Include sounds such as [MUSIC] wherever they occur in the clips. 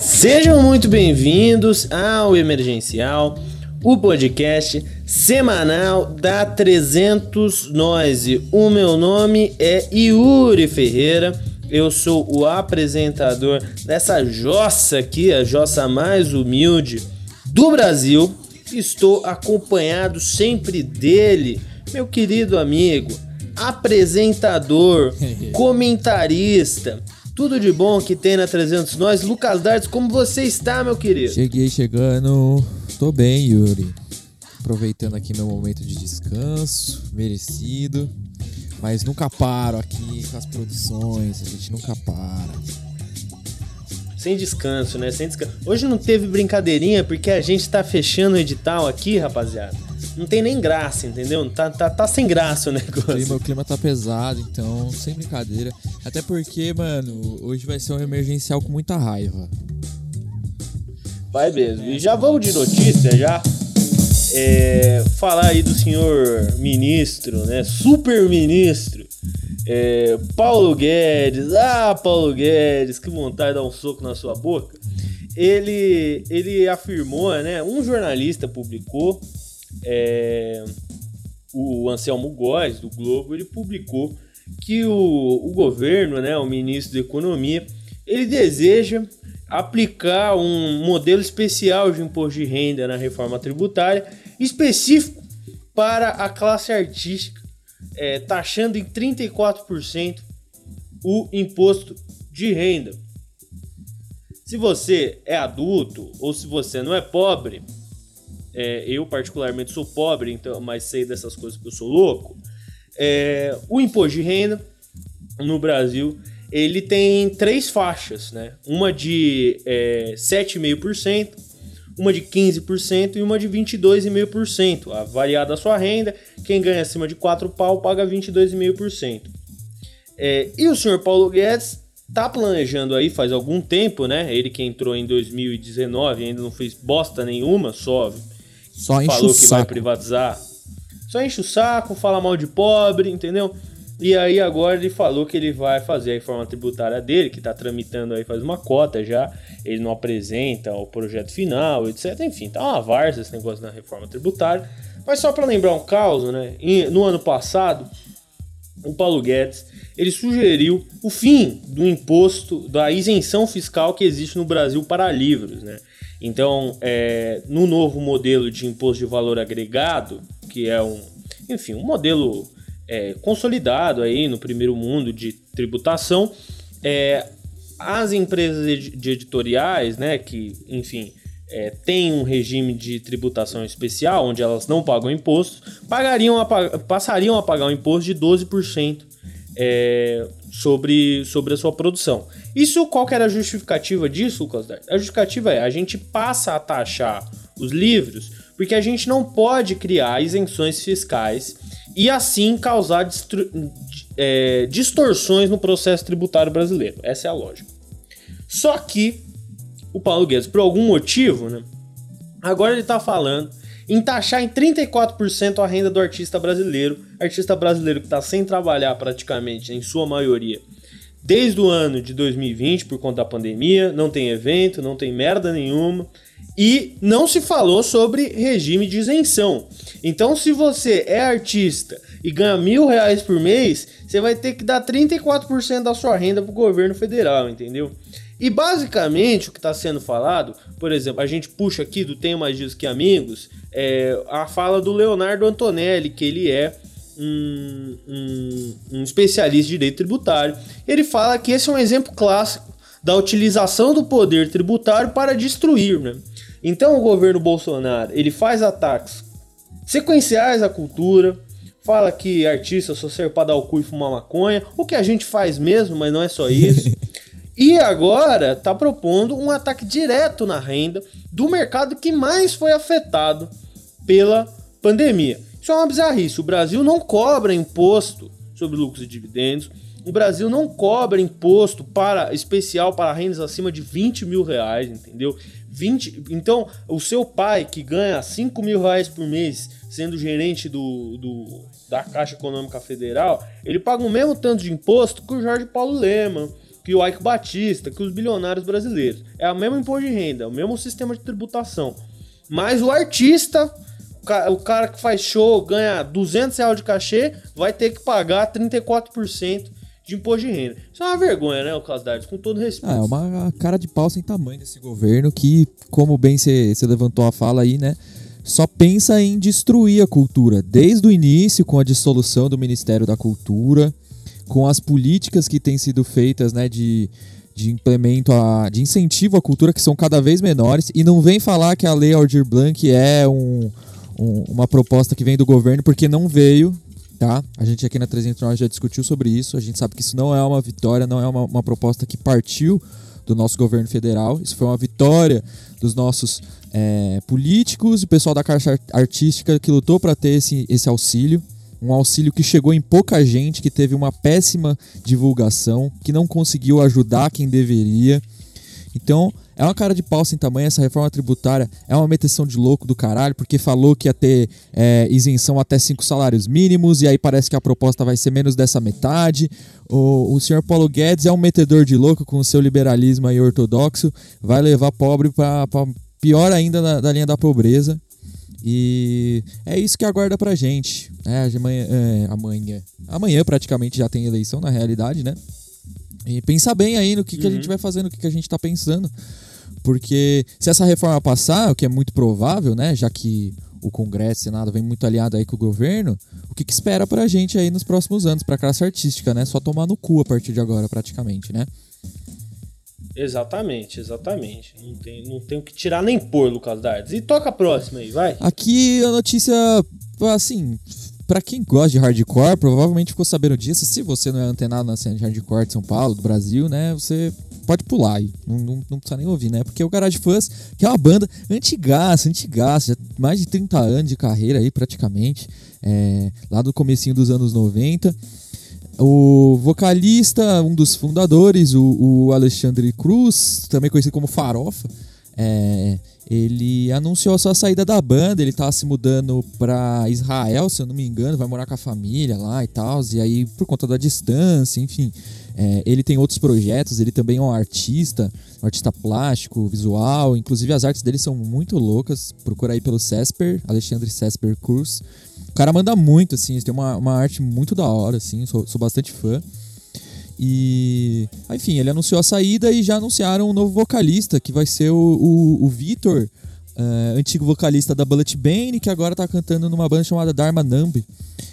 Sejam muito bem-vindos ao Emergencial, o podcast semanal da 300 Noise. O meu nome é Yuri Ferreira. Eu sou o apresentador dessa jossa aqui, a jossa mais humilde do Brasil. Estou acompanhado sempre dele, meu querido amigo, apresentador, [LAUGHS] comentarista, tudo de bom que tem na 300 Nós. Lucas Dardes, como você está, meu querido? Cheguei chegando. Tô bem, Yuri. Aproveitando aqui meu momento de descanso, merecido. Mas nunca paro aqui com as produções, a gente nunca para. Sem descanso, né? Sem descanso. Hoje não teve brincadeirinha porque a gente tá fechando o edital aqui, rapaziada. Não tem nem graça, entendeu? Tá, tá, tá sem graça o negócio. O clima, o clima tá pesado, então, sem brincadeira. Até porque, mano, hoje vai ser um emergencial com muita raiva. Vai mesmo. E já vamos de notícia já. É, falar aí do senhor ministro, né? Super ministro. É, Paulo Guedes. Ah, Paulo Guedes, que vontade de dar um soco na sua boca. Ele, ele afirmou, né? Um jornalista publicou, é, o Anselmo Góes, do Globo, ele publicou que o, o governo, né, o ministro da Economia, ele deseja aplicar um modelo especial de imposto de renda na reforma tributária, específico para a classe artística, é, taxando em 34% o imposto de renda. Se você é adulto ou se você não é pobre, é, eu particularmente sou pobre, então, mas sei dessas coisas porque eu sou louco. É, o imposto de renda no Brasil ele tem três faixas, né? Uma de é, 7,5%, uma de 15% e uma de 22,5%. A variada a sua renda, quem ganha acima de 4 pau paga 22,5%. É, e o senhor Paulo Guedes tá planejando aí faz algum tempo, né? Ele que entrou em 2019 ainda não fez bosta nenhuma, só, Só enche falou o que saco. vai privatizar. Só enche o saco, fala mal de pobre, entendeu? E aí agora ele falou que ele vai fazer a reforma tributária dele, que tá tramitando aí faz uma cota já. Ele não apresenta o projeto final, etc. Enfim, tá uma várzea esse negócio da reforma tributária. Mas só para lembrar um caso, né? No ano passado, o Paulo Guedes ele sugeriu o fim do imposto da isenção fiscal que existe no Brasil para livros, né? Então, é, no novo modelo de imposto de valor agregado, que é um, enfim, um modelo é, consolidado aí no primeiro mundo de tributação, é, as empresas de editoriais, né, que, enfim, é, têm um regime de tributação especial, onde elas não pagam imposto, pagariam a pa- passariam a pagar um imposto de 12% é, sobre, sobre a sua produção. Isso, qual que era a justificativa disso, Lucas? A justificativa é, a gente passa a taxar os livros porque a gente não pode criar isenções fiscais e assim causar é, distorções no processo tributário brasileiro. Essa é a lógica. Só que o Paulo Guedes, por algum motivo, né, agora ele tá falando em taxar em 34% a renda do artista brasileiro, artista brasileiro que está sem trabalhar praticamente, em sua maioria, desde o ano de 2020 por conta da pandemia, não tem evento, não tem merda nenhuma. E não se falou sobre regime de isenção. Então, se você é artista e ganha mil reais por mês, você vai ter que dar 34% da sua renda pro governo federal, entendeu? E basicamente o que está sendo falado, por exemplo, a gente puxa aqui do Tenho Mais Dias Que Amigos, é, a fala do Leonardo Antonelli, que ele é um, um, um especialista de direito tributário. Ele fala que esse é um exemplo clássico da utilização do poder tributário para destruir, né? Então o governo Bolsonaro ele faz ataques sequenciais à cultura, fala que artista só serve para dar o cu e fumar maconha, o que a gente faz mesmo, mas não é só isso. E agora tá propondo um ataque direto na renda do mercado que mais foi afetado pela pandemia. Isso é uma bizarrice. O Brasil não cobra imposto sobre lucros e dividendos. O Brasil não cobra imposto para especial para rendas acima de 20 mil reais, entendeu? 20, então, o seu pai que ganha 5 mil reais por mês sendo gerente do, do, da Caixa Econômica Federal, ele paga o mesmo tanto de imposto que o Jorge Paulo Leman, que o Ike Batista, que os bilionários brasileiros. É o mesmo imposto de renda, o mesmo sistema de tributação. Mas o artista, o cara que faz show, ganha 200 reais de cachê, vai ter que pagar 34% de imposto de renda. Isso é uma vergonha, né, o Dardes? Com todo respeito. Ah, é uma cara de pau sem tamanho desse governo que, como bem você levantou a fala aí, né? Só pensa em destruir a cultura. Desde o início, com a dissolução do Ministério da Cultura, com as políticas que têm sido feitas, né, de, de implemento, a, de incentivo à cultura, que são cada vez menores. E não vem falar que a Lei Aldir Blanc é um, um, uma proposta que vem do governo, porque não veio tá? A gente aqui na 309 já discutiu sobre isso. A gente sabe que isso não é uma vitória, não é uma, uma proposta que partiu do nosso governo federal. Isso foi uma vitória dos nossos é, políticos e pessoal da caixa artística que lutou para ter esse, esse auxílio. Um auxílio que chegou em pouca gente, que teve uma péssima divulgação, que não conseguiu ajudar quem deveria. Então, é uma cara de pau sem tamanho, essa reforma tributária é uma meteção de louco do caralho, porque falou que ia ter é, isenção até cinco salários mínimos, e aí parece que a proposta vai ser menos dessa metade. O, o senhor Paulo Guedes é um metedor de louco com o seu liberalismo aí ortodoxo, vai levar pobre para pior ainda da, da linha da pobreza. E é isso que aguarda pra gente. É, amanhã, é, amanhã. Amanhã praticamente já tem eleição, na realidade, né? E pensar bem aí no que, uhum. que a gente uhum. vai fazer, no que, que a gente está pensando. Porque se essa reforma passar, o que é muito provável, né? Já que o Congresso e Senado vem muito aliado aí com o governo, o que, que espera pra gente aí nos próximos anos, pra classe artística, né? Só tomar no cu a partir de agora, praticamente, né? Exatamente, exatamente. Não tem, não tem o que tirar nem pôr, Lucas Dardes. E toca a próxima aí, vai. Aqui a notícia, assim, para quem gosta de hardcore, provavelmente ficou sabendo disso. Se você não é antenado na cena de hardcore de São Paulo, do Brasil, né? Você pode pular aí. Não, não, não, precisa nem ouvir, né? Porque o Garage Fuzz, que é uma banda antigaça, antigaça, mais de 30 anos de carreira aí, praticamente. É, lá do comecinho dos anos 90. O vocalista, um dos fundadores, o, o Alexandre Cruz, também conhecido como Farofa, é, ele anunciou a sua saída da banda, ele tava se mudando para Israel, se eu não me engano, vai morar com a família lá e tal, e aí por conta da distância, enfim. É, ele tem outros projetos, ele também é um artista, um artista plástico, visual, inclusive as artes dele são muito loucas, procura aí pelo Cesper, Alexandre Cesper Cruz. O cara manda muito, assim, tem uma, uma arte muito da hora, assim, sou, sou bastante fã. E, enfim, ele anunciou a saída e já anunciaram um novo vocalista, que vai ser o, o, o Vitor, uh, antigo vocalista da Bullet Bane, que agora tá cantando numa banda chamada Dharma Nambi.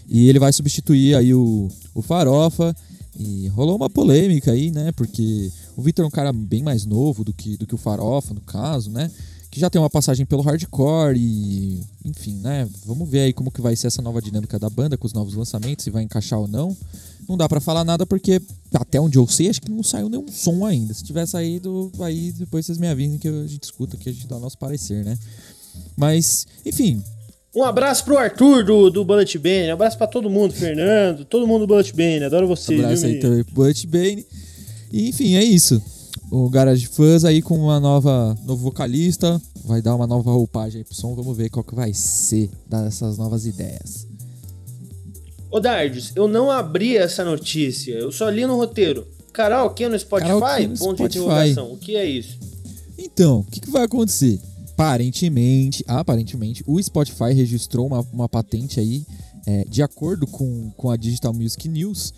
E ele vai substituir aí o, o Farofa. E rolou uma polêmica aí, né? Porque o Vitor é um cara bem mais novo do que, do que o Farofa, no caso, né? Que já tem uma passagem pelo hardcore e. Enfim, né? Vamos ver aí como que vai ser essa nova dinâmica da banda com os novos lançamentos, se vai encaixar ou não. Não dá para falar nada porque, até onde eu sei, acho que não saiu nenhum som ainda. Se tiver saído, aí depois vocês me avisem que a gente escuta, que a gente dá o nosso parecer, né? Mas, enfim. Um abraço pro Arthur do, do Bullet Bane, um abraço para todo mundo, Fernando, todo mundo do Bullet Bane, adoro você. Um abraço viu, aí também pro Bullet Bane. E, enfim, é isso. O Garage Fuzz aí com uma nova novo vocalista, vai dar uma nova roupagem aí pro som, vamos ver qual que vai ser dessas novas ideias. Ô Dardes, eu não abri essa notícia, eu só li no roteiro. Karaokê no Spotify? Karaokê no Ponto Spotify. de interrogação. O que é isso? Então, o que, que, vai acontecer? Aparentemente, aparentemente, o Spotify registrou uma, uma patente aí, é, de acordo com, com a Digital Music News,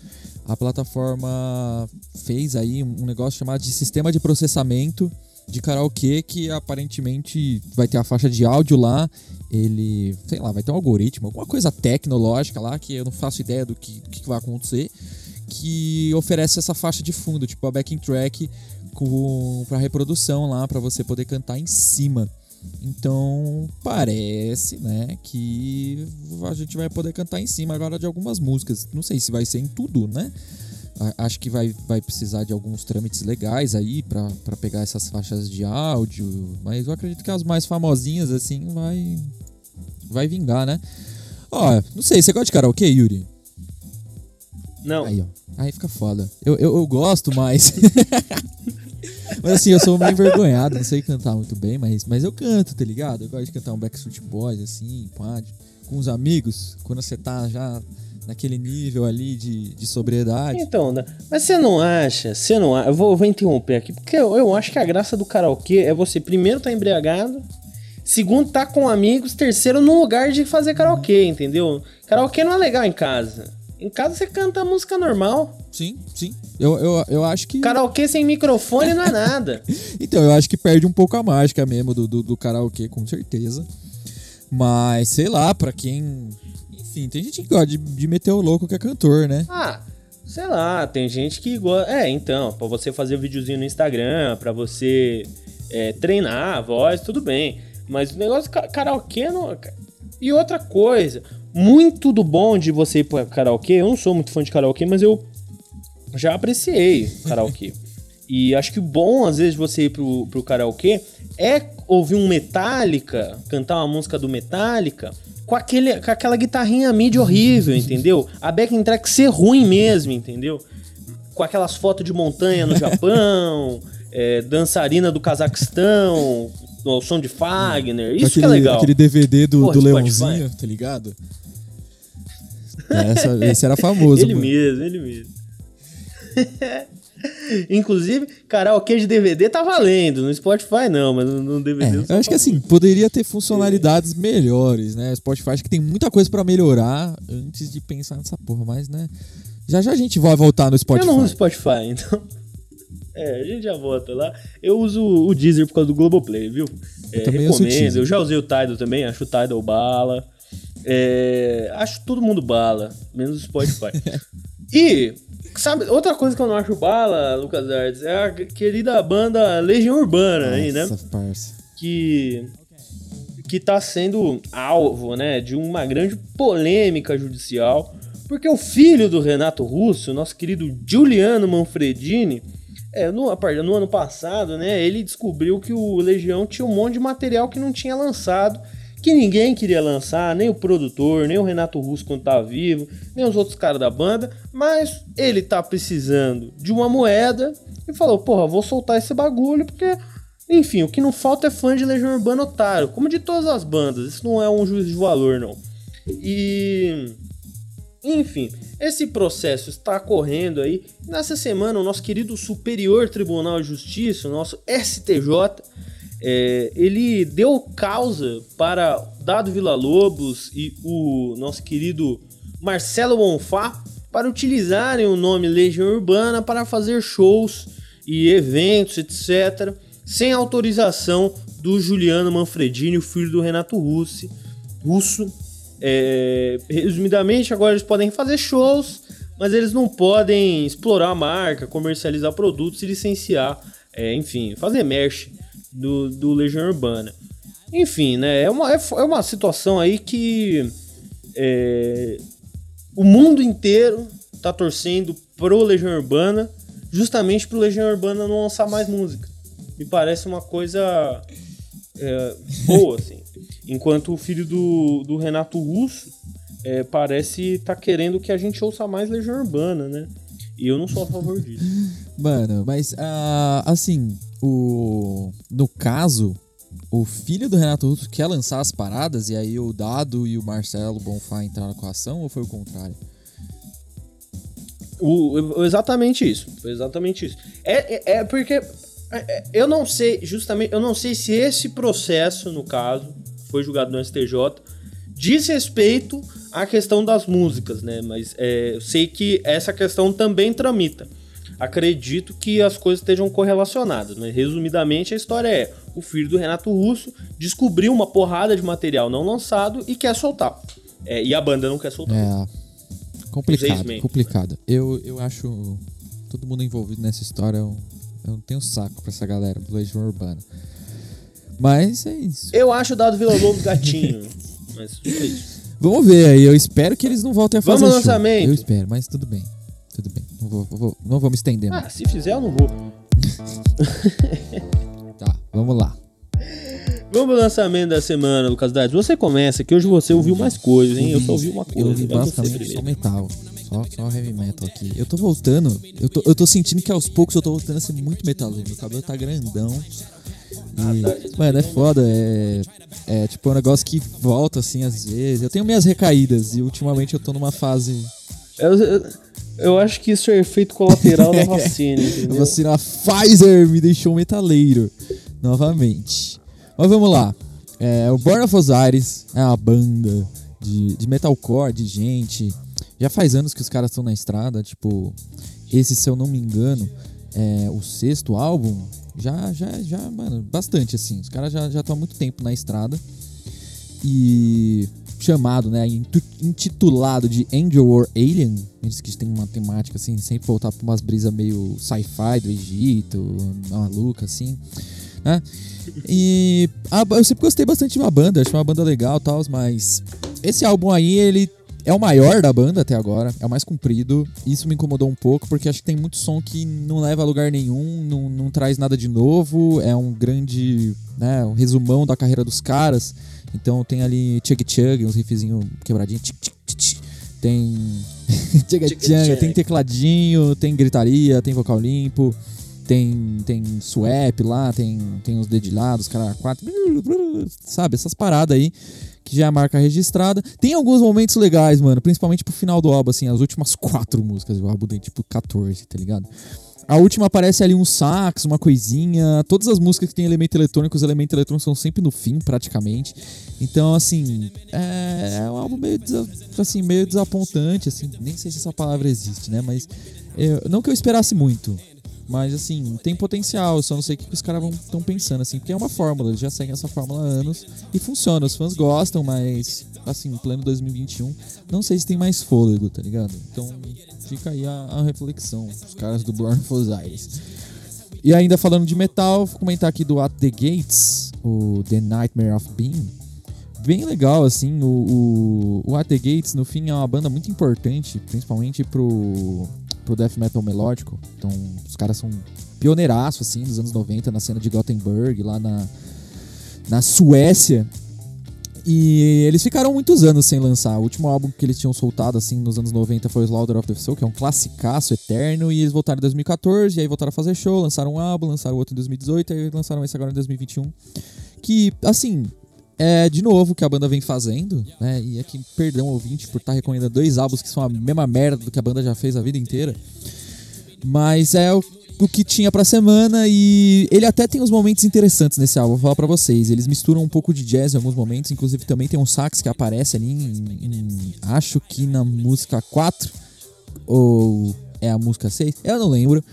a plataforma fez aí um negócio chamado de sistema de processamento de karaokê que aparentemente vai ter a faixa de áudio lá. Ele, sei lá, vai ter um algoritmo, alguma coisa tecnológica lá que eu não faço ideia do que, que vai acontecer, que oferece essa faixa de fundo, tipo a backing track com para reprodução lá para você poder cantar em cima. Então, parece, né, que a gente vai poder cantar em cima agora de algumas músicas. Não sei se vai ser em tudo, né? acho que vai, vai precisar de alguns trâmites legais aí para pegar essas faixas de áudio, mas eu acredito que as mais famosinhas assim vai vai vingar, né? Ó, não sei, você gosta de karaokê, Yuri? Não. Aí, ó. Aí fica foda. Eu, eu, eu gosto mais. [LAUGHS] mas assim, eu sou meio envergonhado, não sei cantar muito bem, mas, mas eu canto, tá ligado? Eu gosto de cantar um Backstreet Boys, assim, pá, com os amigos, quando você tá já naquele nível ali de, de sobriedade. Então, né? mas você não acha, você não acha, eu vou, vou interromper aqui, porque eu, eu acho que a graça do karaokê é você primeiro tá embriagado, segundo tá com amigos, terceiro num lugar de fazer karaokê, entendeu? Karaokê não é legal em casa. Em casa você canta música normal. Sim, sim. Eu, eu, eu acho que. Karaokê sem microfone não é nada. [LAUGHS] então, eu acho que perde um pouco a mágica mesmo do, do, do karaokê, com certeza. Mas, sei lá, pra quem. Enfim, tem gente que gosta de, de meter o louco que é cantor, né? Ah, sei lá, tem gente que gosta. É, então, pra você fazer um videozinho no Instagram, pra você é, treinar a voz, tudo bem. Mas o negócio de karaokê não. E outra coisa, muito do bom de você ir pra karaokê, eu não sou muito fã de karaokê, mas eu já apreciei karaokê. e acho que o bom, às vezes, de você ir pro, pro karaokê é ouvir um Metallica, cantar uma música do Metallica, com, aquele, com aquela guitarrinha mid horrível, entendeu? A backing track ser ruim mesmo, entendeu? Com aquelas fotos de montanha no Japão, [LAUGHS] é, dançarina do Cazaquistão, o som de Fagner, isso aquele, que é legal. Aquele DVD do, do Leãozinho, tá ligado? Essa, esse era famoso. [LAUGHS] ele mano. mesmo, ele mesmo. [LAUGHS] Inclusive, karaokê de DVD tá valendo. No Spotify não, mas no DVD. É, eu acho que assim, poderia ter funcionalidades é. melhores, né? Spotify acho que tem muita coisa para melhorar antes de pensar nessa porra, mas né. Já já a gente vai voltar no Spotify. Eu não uso Spotify, então. É, a gente já volta lá. Eu uso o Deezer por causa do Globoplay, viu? É, eu recomendo. Eu já usei o Tidal também, acho o Tidal bala. É, acho todo mundo bala, menos o Spotify. [LAUGHS] e, sabe, outra coisa que eu não acho bala, Lucas Artes, é a querida banda Legião Urbana Nossa, aí, né? Parça. Que que tá sendo alvo, né, de uma grande polêmica judicial, porque o filho do Renato Russo, nosso querido Giuliano Manfredini, é, no, no ano passado, né, ele descobriu que o Legião tinha um monte de material que não tinha lançado que ninguém queria lançar, nem o produtor, nem o Renato Russo quando tá vivo, nem os outros caras da banda, mas ele tá precisando de uma moeda e falou: "Porra, vou soltar esse bagulho porque enfim, o que não falta é fã de Legião Urbana otário, como de todas as bandas. Isso não é um juízo de valor, não. E enfim, esse processo está correndo aí. Nessa semana, o nosso querido Superior Tribunal de Justiça, o nosso STJ, é, ele deu causa para Dado Vila Lobos e o nosso querido Marcelo Bonfá para utilizarem o nome Legião Urbana para fazer shows e eventos, etc., sem autorização do Juliano Manfredini, o filho do Renato Russo. Russo. É, resumidamente, agora eles podem fazer shows, mas eles não podem explorar a marca, comercializar produtos e licenciar, é, enfim, fazer merch do, do Legião Urbana. Enfim, né? É uma, é, é uma situação aí que é, o mundo inteiro tá torcendo pro Legião Urbana, justamente pro Legião Urbana não lançar mais música. Me parece uma coisa é, boa, assim. Enquanto o filho do, do Renato Russo é, parece tá querendo que a gente ouça mais Legião Urbana, né? E eu não sou a favor disso. Mano, mas uh, assim, o no caso, o filho do Renato Russo quer lançar as paradas e aí o Dado e o Marcelo Bonfá entraram com a ação ou foi o contrário? O, exatamente isso. Exatamente isso. É, é, é porque eu não sei, justamente, eu não sei se esse processo, no caso, foi julgado no STJ, diz respeito à questão das músicas, né? Mas é, eu sei que essa questão também tramita acredito que as coisas estejam correlacionadas. Mas, resumidamente, a história é: o filho do Renato Russo descobriu uma porrada de material não lançado e quer soltar. É, e a banda não quer soltar. É. Complicado, complicado. Eu, eu acho todo mundo envolvido nessa história. Eu, eu não tenho saco pra essa galera do Legião Urbana. Mas é isso. Eu acho o Dado Vila Lobos gatinho. [LAUGHS] mas é isso. Vamos ver aí. Eu espero que eles não voltem a fazer Vamos ao lançamento. Eu espero, mas tudo bem. Tudo bem. Não vou, vou, não vou me estender. Ah, se fizer, eu não vou. [LAUGHS] tá, vamos lá. Vamos pro lançamento da semana, Lucas Dades. Você começa, que hoje você ouviu mais coisas, hein? Eu só ouvi uma coisa. Eu ouvi basicamente só metal. Só, só heavy metal aqui. Eu tô voltando. Eu tô, eu tô sentindo que aos poucos eu tô voltando a ser muito metal. Meu cabelo tá grandão. E, mano, é foda. É, é tipo um negócio que volta assim às vezes. Eu tenho minhas recaídas e ultimamente eu tô numa fase. Eu, eu, eu acho que isso é efeito colateral da [LAUGHS] vacina, entendeu? A vacina Pfizer me deixou metaleiro novamente. Mas vamos lá. É, o Born of Osiris é uma banda de, de metalcore, de gente. Já faz anos que os caras estão na estrada. Tipo, esse, se eu não me engano, é o sexto álbum. Já, já, já, mano, bastante assim. Os caras já estão há muito tempo na estrada. E chamado, né, intitulado de Angel or Alien. Eles que tem uma temática assim, sempre voltar para umas brisas meio sci-fi do Egito, maluca assim, né? E a, eu sempre gostei bastante de uma banda, acho uma banda legal, tal, mas esse álbum aí ele é o maior da banda até agora, é o mais comprido. Isso me incomodou um pouco, porque acho que tem muito som que não leva a lugar nenhum, não, não traz nada de novo, é um grande né, um resumão da carreira dos caras. Então tem ali Chug Chug, uns riffzinhos quebradinhos. Tem. [LAUGHS] Chug Chug, tem tecladinho, tem gritaria, tem vocal limpo, tem, tem swap lá, tem, tem uns dedilhados, cara, quatro. Sabe, essas paradas aí que já é a marca registrada. Tem alguns momentos legais, mano, principalmente pro final do álbum, assim, as últimas quatro músicas do álbum tem tipo 14, tá ligado? A última aparece ali um sax, uma coisinha. Todas as músicas que tem elemento eletrônico, os elementos eletrônicos são sempre no fim, praticamente. Então, assim, é, é um álbum meio, assim, meio desapontante, assim. Nem sei se essa palavra existe, né? Mas não que eu esperasse muito. Mas, assim, tem potencial. só não sei o que os caras estão pensando, assim. Porque é uma fórmula, eles já seguem essa fórmula há anos. E funciona. Os fãs gostam, mas, assim, pleno 2021, não sei se tem mais fôlego, tá ligado? Então, fica aí a, a reflexão. Os caras do Born for. E ainda falando de metal, vou comentar aqui do At the Gates, o The Nightmare of Being. Bem legal, assim, o, o, o At the Gates, no fim, é uma banda muito importante, principalmente pro, pro death metal melódico. Então, os caras são pioneiraço, assim, dos anos 90, na cena de Gothenburg, lá na, na Suécia. E eles ficaram muitos anos sem lançar. O último álbum que eles tinham soltado, assim, nos anos 90 foi Slaughter of the Soul, que é um classicaço eterno. E eles voltaram em 2014, e aí voltaram a fazer show, lançaram um álbum, lançaram outro em 2018, e aí lançaram esse agora em 2021. Que, assim, é de novo que a banda vem fazendo, né? E aqui, perdão, ouvinte, por estar recomendando dois álbuns que são a mesma merda do que a banda já fez a vida inteira. Mas é o o que tinha pra semana e ele até tem uns momentos interessantes nesse álbum, vou falar pra vocês. Eles misturam um pouco de jazz em alguns momentos, inclusive também tem um sax que aparece ali em, em acho que na música 4 ou é a música 6, eu não lembro.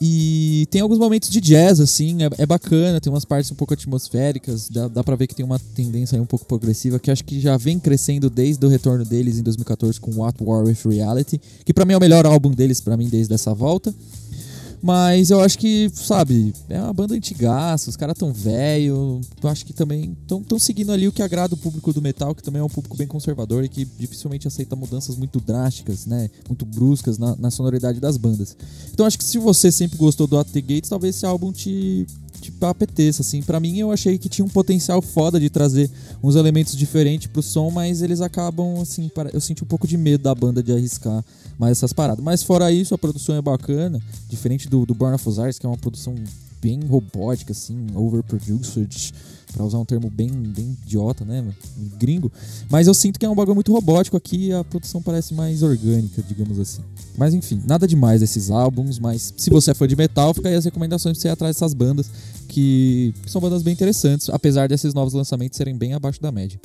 E tem alguns momentos de jazz, assim, é, é bacana, tem umas partes um pouco atmosféricas, dá, dá pra ver que tem uma tendência um pouco progressiva, que acho que já vem crescendo desde o retorno deles em 2014 com What War with Reality, que para mim é o melhor álbum deles, para mim, desde essa volta. Mas eu acho que, sabe, é uma banda antigaça, os caras tão velho. Eu acho que também estão seguindo ali o que agrada o público do metal, que também é um público bem conservador e que dificilmente aceita mudanças muito drásticas, né? Muito bruscas na, na sonoridade das bandas. Então acho que se você sempre gostou do At The Gates, talvez esse álbum te, tipo, apeteça, assim. para mim, eu achei que tinha um potencial foda de trazer uns elementos diferentes pro som, mas eles acabam, assim, eu senti um pouco de medo da banda de arriscar mais essas paradas. Mas fora isso, a produção é bacana, diferente do, do Born of Osiris, que é uma produção bem robótica, assim, overproduced, pra usar um termo bem, bem idiota, né, gringo. Mas eu sinto que é um bagulho muito robótico aqui a produção parece mais orgânica, digamos assim. Mas enfim, nada demais desses álbuns, mas se você é fã de metal, fica aí as recomendações pra você ir atrás dessas bandas, que são bandas bem interessantes, apesar desses novos lançamentos serem bem abaixo da média.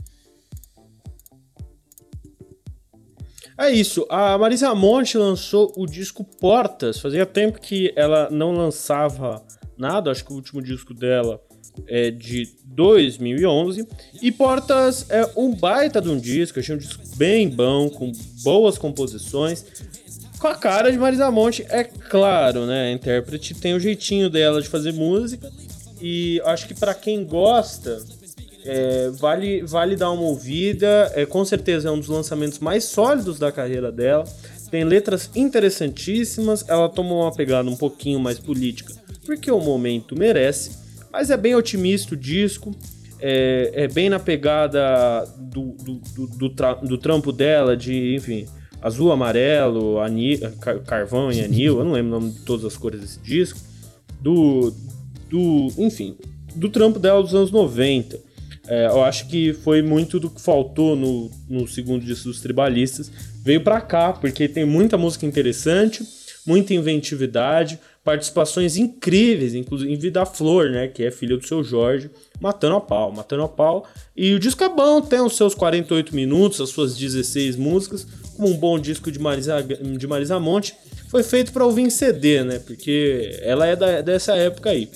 É isso. A Marisa Monte lançou o disco Portas. Fazia tempo que ela não lançava nada. Acho que o último disco dela é de 2011. E Portas é um baita de um disco. Achei um disco bem bom, com boas composições. Com a cara de Marisa Monte, é claro, né? A intérprete tem o jeitinho dela de fazer música. E acho que para quem gosta é, vale, vale dar uma ouvida. É, com certeza é um dos lançamentos mais sólidos da carreira dela. Tem letras interessantíssimas. Ela tomou uma pegada um pouquinho mais política, porque o momento merece. Mas é bem otimista o disco. É, é bem na pegada do, do, do, do, tra, do trampo dela, de, enfim, azul, amarelo, anil, carvão e anil. Eu não lembro o nome de todas as cores desse disco. Do, do enfim, do trampo dela dos anos 90. É, eu acho que foi muito do que faltou no, no segundo disco dos Tribalistas. Veio para cá, porque tem muita música interessante, muita inventividade, participações incríveis, inclusive da Flor, né, que é filha do seu Jorge, matando a pau, matando a pau. E o disco é bom, tem os seus 48 minutos, as suas 16 músicas, como um bom disco de Marisa, de Marisa Monte. Foi feito para ouvir em CD, né, porque ela é da, dessa época aí.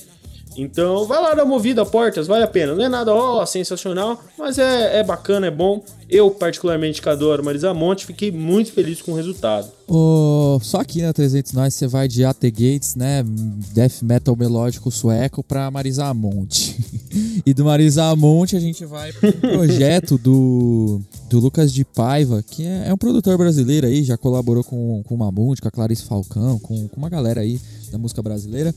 Então, vai lá dar uma ouvida, Portas, vale a pena. Não é nada, ó, sensacional, mas é, é bacana, é bom. Eu, particularmente, que adoro Marisa Monte, fiquei muito feliz com o resultado. Oh, só aqui na 300 Nós você vai de AT Gates, né? Death metal melódico sueco pra Marisa Monte. [LAUGHS] e do Marisa Monte a gente vai pro [LAUGHS] projeto do, do Lucas de Paiva, que é, é, um produtor brasileiro aí, já colaborou com, com o Mamute, com a Clarice Falcão, com, com uma galera aí da música brasileira.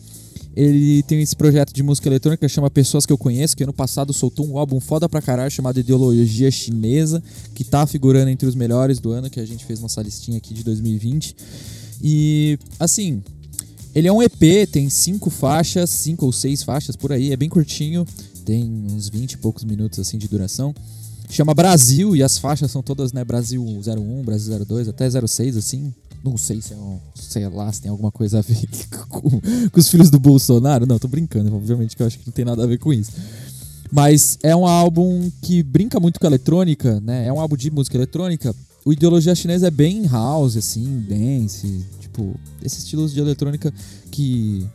Ele tem esse projeto de música eletrônica que chama Pessoas que eu conheço, que ano passado soltou um álbum foda pra caralho chamado Ideologia Chinesa, que tá figurando entre os melhores do ano, que a gente fez nossa listinha aqui de 2020. E, assim, ele é um EP, tem cinco faixas, cinco ou seis faixas por aí, é bem curtinho, tem uns 20 e poucos minutos assim de duração. Chama Brasil e as faixas são todas, né, Brasil 01, Brasil 02, até 06 assim, não sei se é um, sei lá, se tem alguma coisa a ver [LAUGHS] com, com os filhos do Bolsonaro. Não, tô brincando, obviamente que eu acho que não tem nada a ver com isso. Mas é um álbum que brinca muito com a eletrônica, né? É um álbum de música eletrônica. O Ideologia Chinesa é bem house, assim, dance, tipo, esses estilos de eletrônica que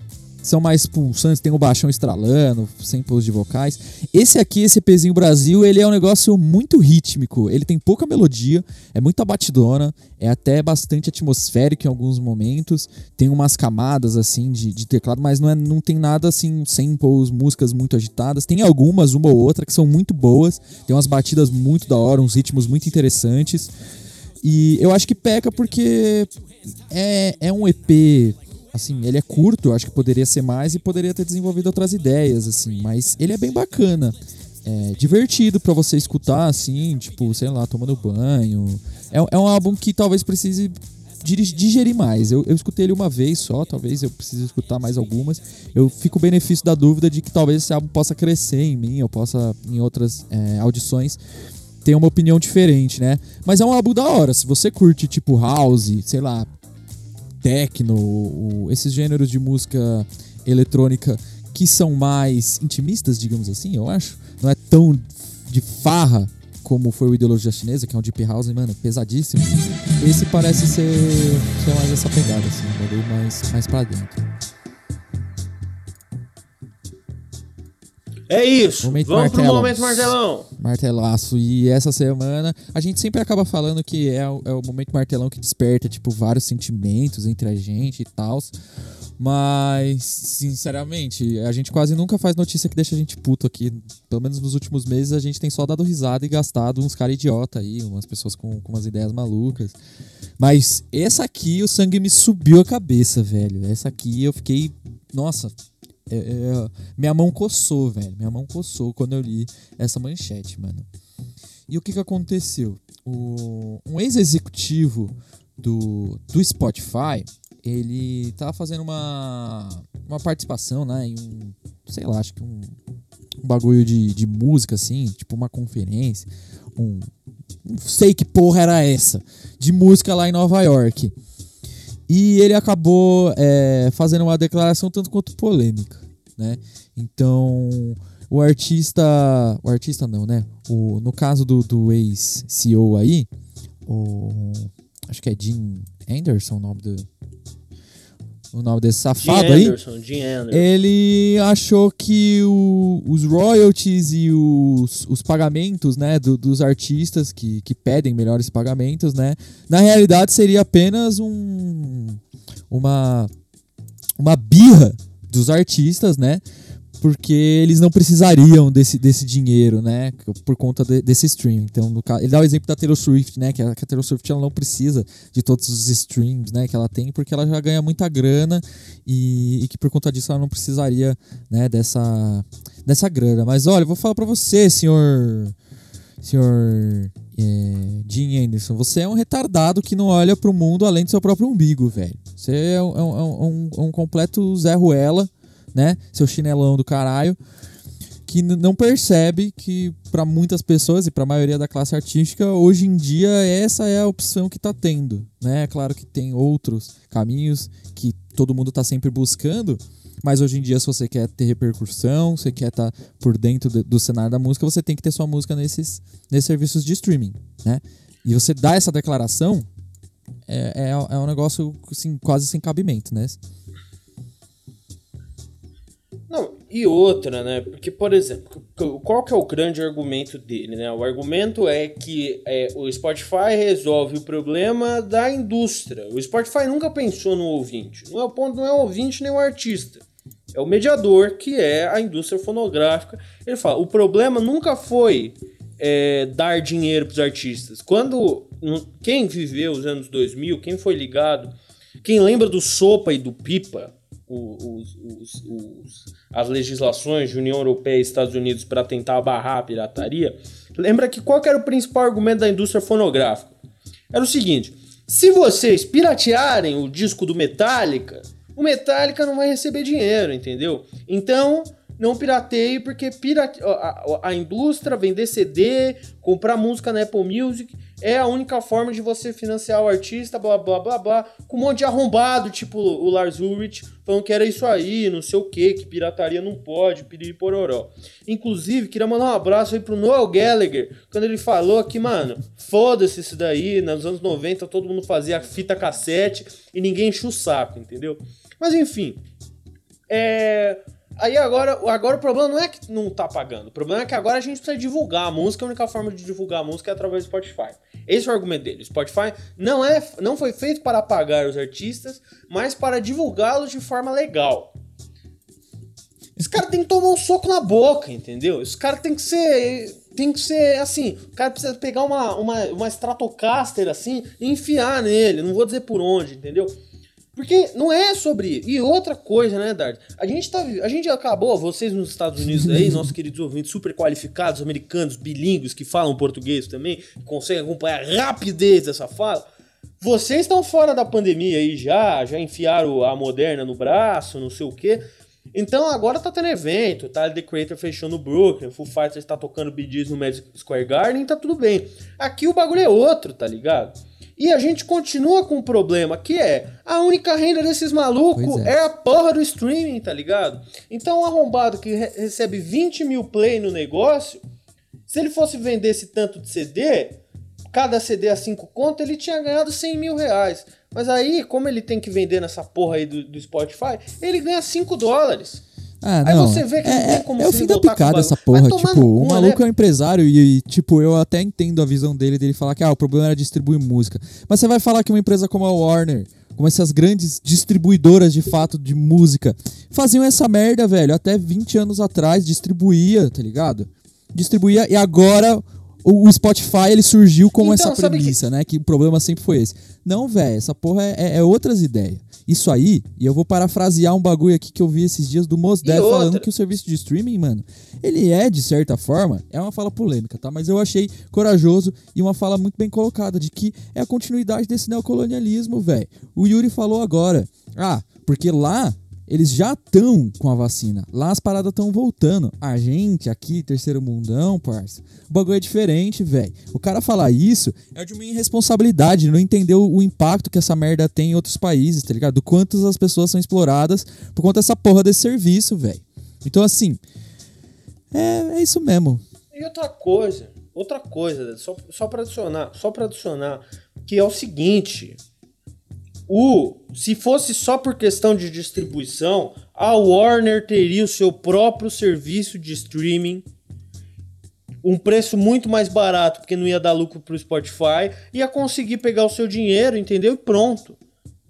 são mais pulsantes, tem o baixão estralando, samples de vocais. Esse aqui, esse pezinho Brasil, ele é um negócio muito rítmico. Ele tem pouca melodia, é muito batidona, é até bastante atmosférico em alguns momentos. Tem umas camadas assim de, de teclado, mas não, é, não tem nada assim, samples, músicas muito agitadas. Tem algumas, uma ou outra, que são muito boas. Tem umas batidas muito da hora, uns ritmos muito interessantes. E eu acho que peca porque é, é um EP assim, ele é curto, acho que poderia ser mais e poderia ter desenvolvido outras ideias, assim, mas ele é bem bacana. É divertido para você escutar, assim, tipo, sei lá, tomando banho. É, é um álbum que talvez precise digerir mais. Eu, eu escutei ele uma vez só, talvez eu precise escutar mais algumas. Eu fico benefício da dúvida de que talvez esse álbum possa crescer em mim, eu possa, em outras é, audições, ter uma opinião diferente, né? Mas é um álbum da hora. Se você curte, tipo, house, sei lá, techno, o, esses gêneros de música eletrônica que são mais intimistas, digamos assim, eu acho. Não é tão de farra como foi o Ideologia Chinesa, que é um Deep House, mano, pesadíssimo. Esse parece ser, ser mais essa pegada, assim, um mais, mais pra dentro. É isso. Momento Vamos martelo. pro momento martelão. Martelaço. E essa semana a gente sempre acaba falando que é o, é o momento martelão que desperta, tipo, vários sentimentos entre a gente e tal. Mas, sinceramente, a gente quase nunca faz notícia que deixa a gente puto aqui. Pelo menos nos últimos meses a gente tem só dado risada e gastado uns caras idiota aí, umas pessoas com, com umas ideias malucas. Mas essa aqui, o sangue me subiu a cabeça, velho. Essa aqui eu fiquei. Nossa, é, é, minha mão coçou, velho. Minha mão coçou quando eu li essa manchete, mano. E o que que aconteceu? O, um ex-executivo do, do Spotify, ele tava fazendo uma, uma participação, né, em um, sei lá, acho que um, um bagulho de, de música, assim, tipo uma conferência, um, não sei que porra era essa, de música lá em Nova York. E ele acabou é, fazendo uma declaração tanto quanto polêmica, né? Então, o artista... O artista não, né? O, no caso do, do ex-CEO aí, o... Acho que é Jim Anderson o nome do, o nome desse safado aí. Anderson, Jim Anderson. Ele achou que o, os royalties e os, os pagamentos, né, do, dos artistas que, que pedem melhores pagamentos, né, na realidade seria apenas um uma uma birra dos artistas, né, porque eles não precisariam desse, desse dinheiro, né? Por conta de, desse stream. Então, no caso, ele dá o exemplo da Taylor Swift, né? Que a, que a Taylor Swift ela não precisa de todos os streams, né? Que ela tem, porque ela já ganha muita grana e, e que por conta disso ela não precisaria, né? Dessa, dessa grana. Mas olha, eu vou falar para você, senhor, senhor é, Jim Anderson, você é um retardado que não olha para o mundo além do seu próprio umbigo, velho. Você é um, é um, é um, um completo Zé Ruela né? Seu chinelão do caralho. que não percebe que para muitas pessoas e para a maioria da classe artística hoje em dia essa é a opção que está tendo, né? É claro que tem outros caminhos que todo mundo está sempre buscando, mas hoje em dia se você quer ter repercussão, você quer estar tá por dentro do cenário da música, você tem que ter sua música nesses, nesses serviços de streaming, né? E você dá essa declaração é, é, é um negócio assim, quase sem cabimento, né? Não, e outra, né? Porque, por exemplo, qual que é o grande argumento dele, né? O argumento é que é, o Spotify resolve o problema da indústria. O Spotify nunca pensou no ouvinte. Não é o ponto, não é o ouvinte nem o artista. É o mediador, que é a indústria fonográfica. Ele fala, o problema nunca foi é, dar dinheiro para os artistas. Quando quem viveu os anos 2000, quem foi ligado, quem lembra do Sopa e do Pipa, os, os, os, as legislações de União Europeia e Estados Unidos para tentar barrar a pirataria, lembra que qual era o principal argumento da indústria fonográfica? Era o seguinte: se vocês piratearem o disco do Metallica, o Metallica não vai receber dinheiro, entendeu? Então não pirateie, porque pirate... a, a, indústria, vender CD, comprar música na Apple Music é a única forma de você financiar o artista, blá blá blá blá, com um monte de arrombado, tipo o Lars Ulrich, falando que era isso aí, não sei o que, que pirataria não pode, piriri pororó. Inclusive, queria mandar um abraço aí pro Noel Gallagher, quando ele falou que, mano, foda-se isso daí, nos anos 90 todo mundo fazia fita cassete e ninguém enche o saco, entendeu? Mas enfim, é Aí agora, agora o problema não é que não tá pagando. O problema é que agora a gente precisa divulgar a música. A única forma de divulgar a música é através do Spotify. Esse é o argumento dele. O Spotify não, é, não foi feito para pagar os artistas, mas para divulgá-los de forma legal. Esse cara tem que tomar um soco na boca, entendeu? Esse cara tem que ser. Tem que ser assim. O cara precisa pegar uma, uma, uma Stratocaster assim e enfiar nele. Não vou dizer por onde, entendeu? Porque não é sobre. E outra coisa, né, Dart? A gente tá. A gente acabou, vocês nos Estados Unidos aí, [LAUGHS] nossos queridos ouvintes super qualificados, americanos, bilíngues, que falam português também, conseguem acompanhar a rapidez dessa fala. Vocês estão fora da pandemia aí já, já enfiaram a moderna no braço, não sei o quê. Então agora tá tendo evento, tá? The Creator fechou no Brooklyn, Full Fighters tá tocando BDs no Madison Square Garden, tá tudo bem. Aqui o bagulho é outro, tá ligado? E a gente continua com um problema, que é a única renda desses malucos é. é. a porra do streaming, tá ligado? Então um arrombado que re recebe 20 mil play no negócio, se ele fosse vender esse tanto de CD, cada CD a 5 conto, ele tinha ganhado 100 mil reais. Mas aí, como ele tem que vender nessa porra aí do, do Spotify, ele ganha 5 dólares. Ah, Aí você vê que é, não tem como É o fim da picada essa porra. Tipo, o um maluco é um empresário e, tipo, eu até entendo a visão dele, dele falar que ah, o problema era distribuir música. Mas você vai falar que uma empresa como a Warner, como essas grandes distribuidoras de fato de música, faziam essa merda, velho, até 20 anos atrás, distribuía, tá ligado? Distribuía e agora o, Spotify ele surgiu com então, essa premissa, que... né? Que o problema sempre foi esse. Não, velho, essa porra é, é, é outras ideias. Isso aí, e eu vou parafrasear um bagulho aqui que eu vi esses dias do Mos Def falando que o serviço de streaming, mano, ele é, de certa forma, é uma fala polêmica, tá? Mas eu achei corajoso e uma fala muito bem colocada de que é a continuidade desse neocolonialismo, velho. O Yuri falou agora. Ah, porque lá eles já estão com a vacina. Lá as paradas estão voltando. A gente aqui, terceiro mundão, parça. O bagulho é diferente, velho. O cara falar isso é de uma irresponsabilidade. Não entendeu o impacto que essa merda tem em outros países, tá ligado? Do quantas as pessoas são exploradas por conta dessa porra desse serviço, velho. Então, assim. É, é isso mesmo. E outra coisa, outra coisa, só, só pra adicionar, só pra adicionar, que é o seguinte o, se fosse só por questão de distribuição, a Warner teria o seu próprio serviço de streaming, um preço muito mais barato, porque não ia dar lucro pro Spotify, ia conseguir pegar o seu dinheiro, entendeu? E pronto.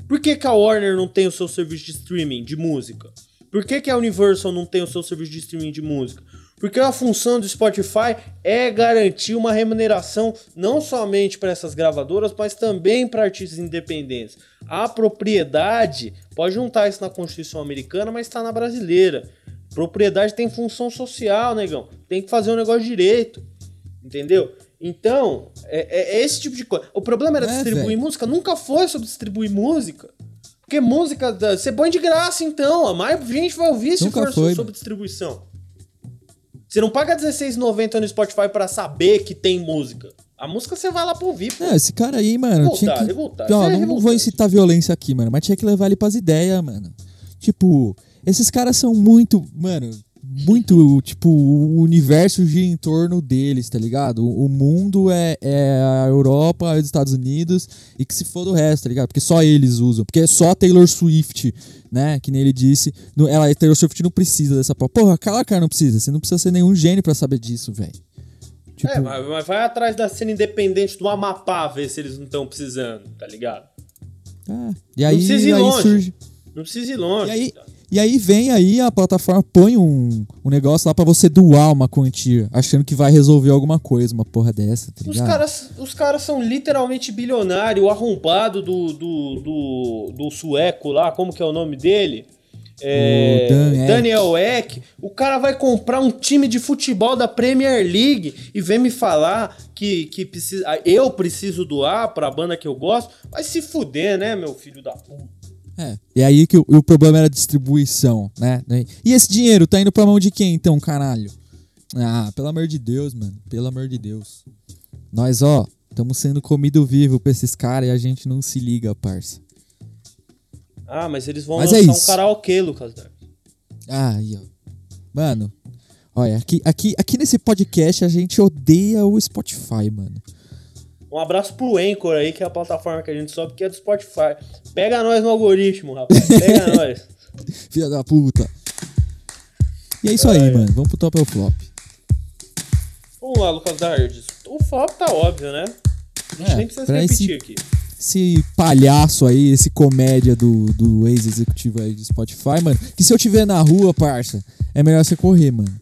Por que, que a Warner não tem o seu serviço de streaming de música? Por que, que a Universal não tem o seu serviço de streaming de música? Porque a função do Spotify é garantir uma remuneração não somente para essas gravadoras, mas também para artistas independentes. A propriedade, pode juntar isso na Constituição americana, mas está na brasileira. Propriedade tem função social, negão. Tem que fazer um negócio direito. Entendeu? Então, é, é, é esse tipo de coisa. O problema era é, distribuir véio. música, nunca foi sobre distribuir música. Porque música, você põe de graça então, a mais gente vai ouvir se nunca for foi. sobre distribuição. Você não paga R$16,90 no Spotify pra saber que tem música. A música você vai lá pra ouvir. Pô. É, esse cara aí, mano, Revoltado, tinha que... revoltado. Ó, Isso é não revoltante. vou incitar violência aqui, mano, mas tinha que levar ele pras ideias, mano. Tipo, esses caras são muito, mano, muito, tipo, o universo gira em torno deles, tá ligado? O, mundo é, é a Europa, os Estados Unidos e que se for do resto, tá ligado? Porque só eles usam. Porque é só a Taylor Swift, né? Que nem ele disse. No, ela, a Taylor Swift não precisa dessa porra. Porra, cala, cara, não precisa. Você não precisa ser nenhum gênio pra saber disso, velho. Tipo, É, mas, vai atrás da cena independente do Amapá ver se eles não estão precisando, tá ligado? ah, e aí, precisa ir aí longe. surge. Não precisa ir longe. E aí, tá? E aí vem aí a plataforma põe um, um negócio lá pra você doar uma quantia, achando que vai resolver alguma coisa, uma porra dessa, tá Os caras, os caras são literalmente bilionários. O arrombado do, do, do, do sueco lá, como que é o nome dele? É, Dan. Daniel Eck. O cara vai comprar um time de futebol da Premier League e vem me falar que, que precisa, eu preciso doar pra banda que eu gosto. Vai se fuder, né, meu filho da puta? É. E aí que o, o problema era a distribuição, né? E esse dinheiro tá indo pra mão de quem então, caralho? Ah, pelo amor de Deus, mano. Pelo amor de Deus. Nós, ó, estamos sendo comido vivo pra esses caras e a gente não se liga, parça. Ah, mas eles vão Mas é lançar um isso. karaokê, Lucas. Dark. Ah, aí, ó. Mano, olha, aqui, aqui, aqui nesse podcast a gente odeia o Spotify, mano. Um abraço pro Anchor aí, que é a plataforma que a gente sobe, que é do Spotify. Pega nós no algoritmo, rapaz. Pega [LAUGHS] nós. Filha da puta. E é isso aí, ai. mano. Vamos pro top ou flop. Vamos lá, Lucas Dardes. O flop tá óbvio, né? A gente É, nem precisa se repetir esse- aqui. Esse palhaço aí, esse comédia do, do ex-executivo aí do Spotify, mano. Que se eu tiver na rua, parça, é melhor você correr, mano.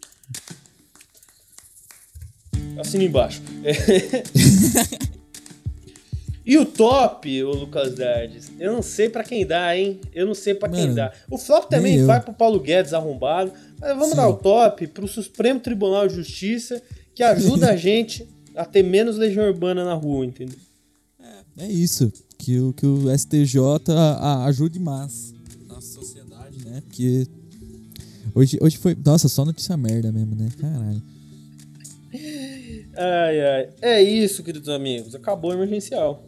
Assina embaixo. [LAUGHS] [LAUGHS] É. e o top, o Lucas Dardes, eu não sei pra quem dá, hein? Eu não sei pra quem dá. O flop também vai pro Paulo Guedes arrombado. Mas vamos Sim. dar o top pro Supremo Tribunal de Justiça, que ajuda a [LAUGHS] gente a ter menos legião urbana na rua, entendeu? É isso. Que o, que o STJ a- ajude mais na sociedade, né? Porque hoje, hoje foi. Nossa, só notícia merda mesmo, né? Caralho. Ai, ai. É isso, queridos amigos. Acabou o emergencial.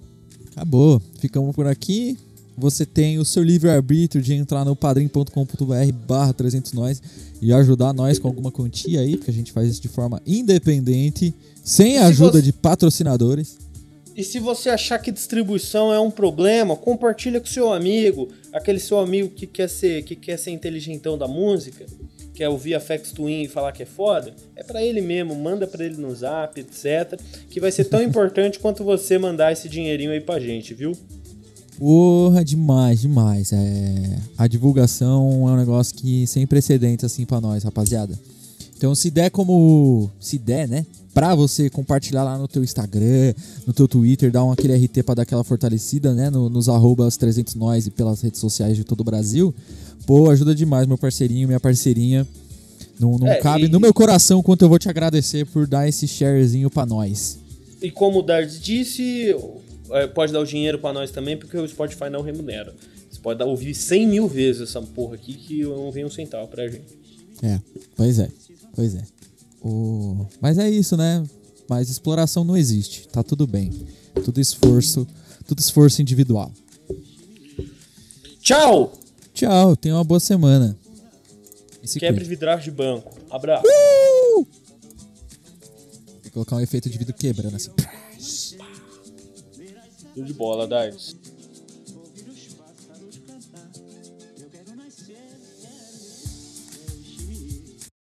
Acabou. Ficamos por aqui. Você tem o seu livre-arbítrio de entrar no padrim.com.br barra 300 nós e ajudar nós com alguma quantia aí, porque a gente faz isso de forma independente, sem a ajuda você- de patrocinadores. E se você achar que distribuição é um problema, compartilha com seu amigo, aquele seu amigo que quer ser, que quer ser inteligentão da música, quer ouvir a Fex Twin e falar que é foda, é pra ele mesmo, manda pra ele no Zap, etc, que vai ser tão importante quanto você mandar esse dinheirinho aí pra gente, viu? Porra, demais, demais. É... A divulgação é um negócio que sem precedentes assim pra nós, rapaziada. Então se der como. Se der, né? Pra você compartilhar lá no teu Instagram, no teu Twitter, dar um aquele RT pra dar aquela fortalecida, né? no- nos arrobas 300 nós e pelas redes sociais de todo o Brasil. Pô, ajuda demais, meu parceirinho, minha parceirinha. Não, não É, cabe e- no meu coração quanto eu vou te agradecer por dar esse sharezinho pra nós. E como o Dardes disse, é, pode dar o dinheiro pra nós também, porque o Spotify não remunera. Você pode dar, ouvir 100 mil vezes essa porra aqui que não vem um centavo pra gente. É, pois é, pois é. O... Mas é isso, né? Mas exploração não existe, tá tudo bem. Tudo esforço, tudo esforço individual. Tchau! Tchau, tenha uma boa semana. Se Quebre cuide. de banco. Abraço. Vou colocar um efeito de vidro quebrando assim. [LAUGHS] Tudo de bola, Dardes.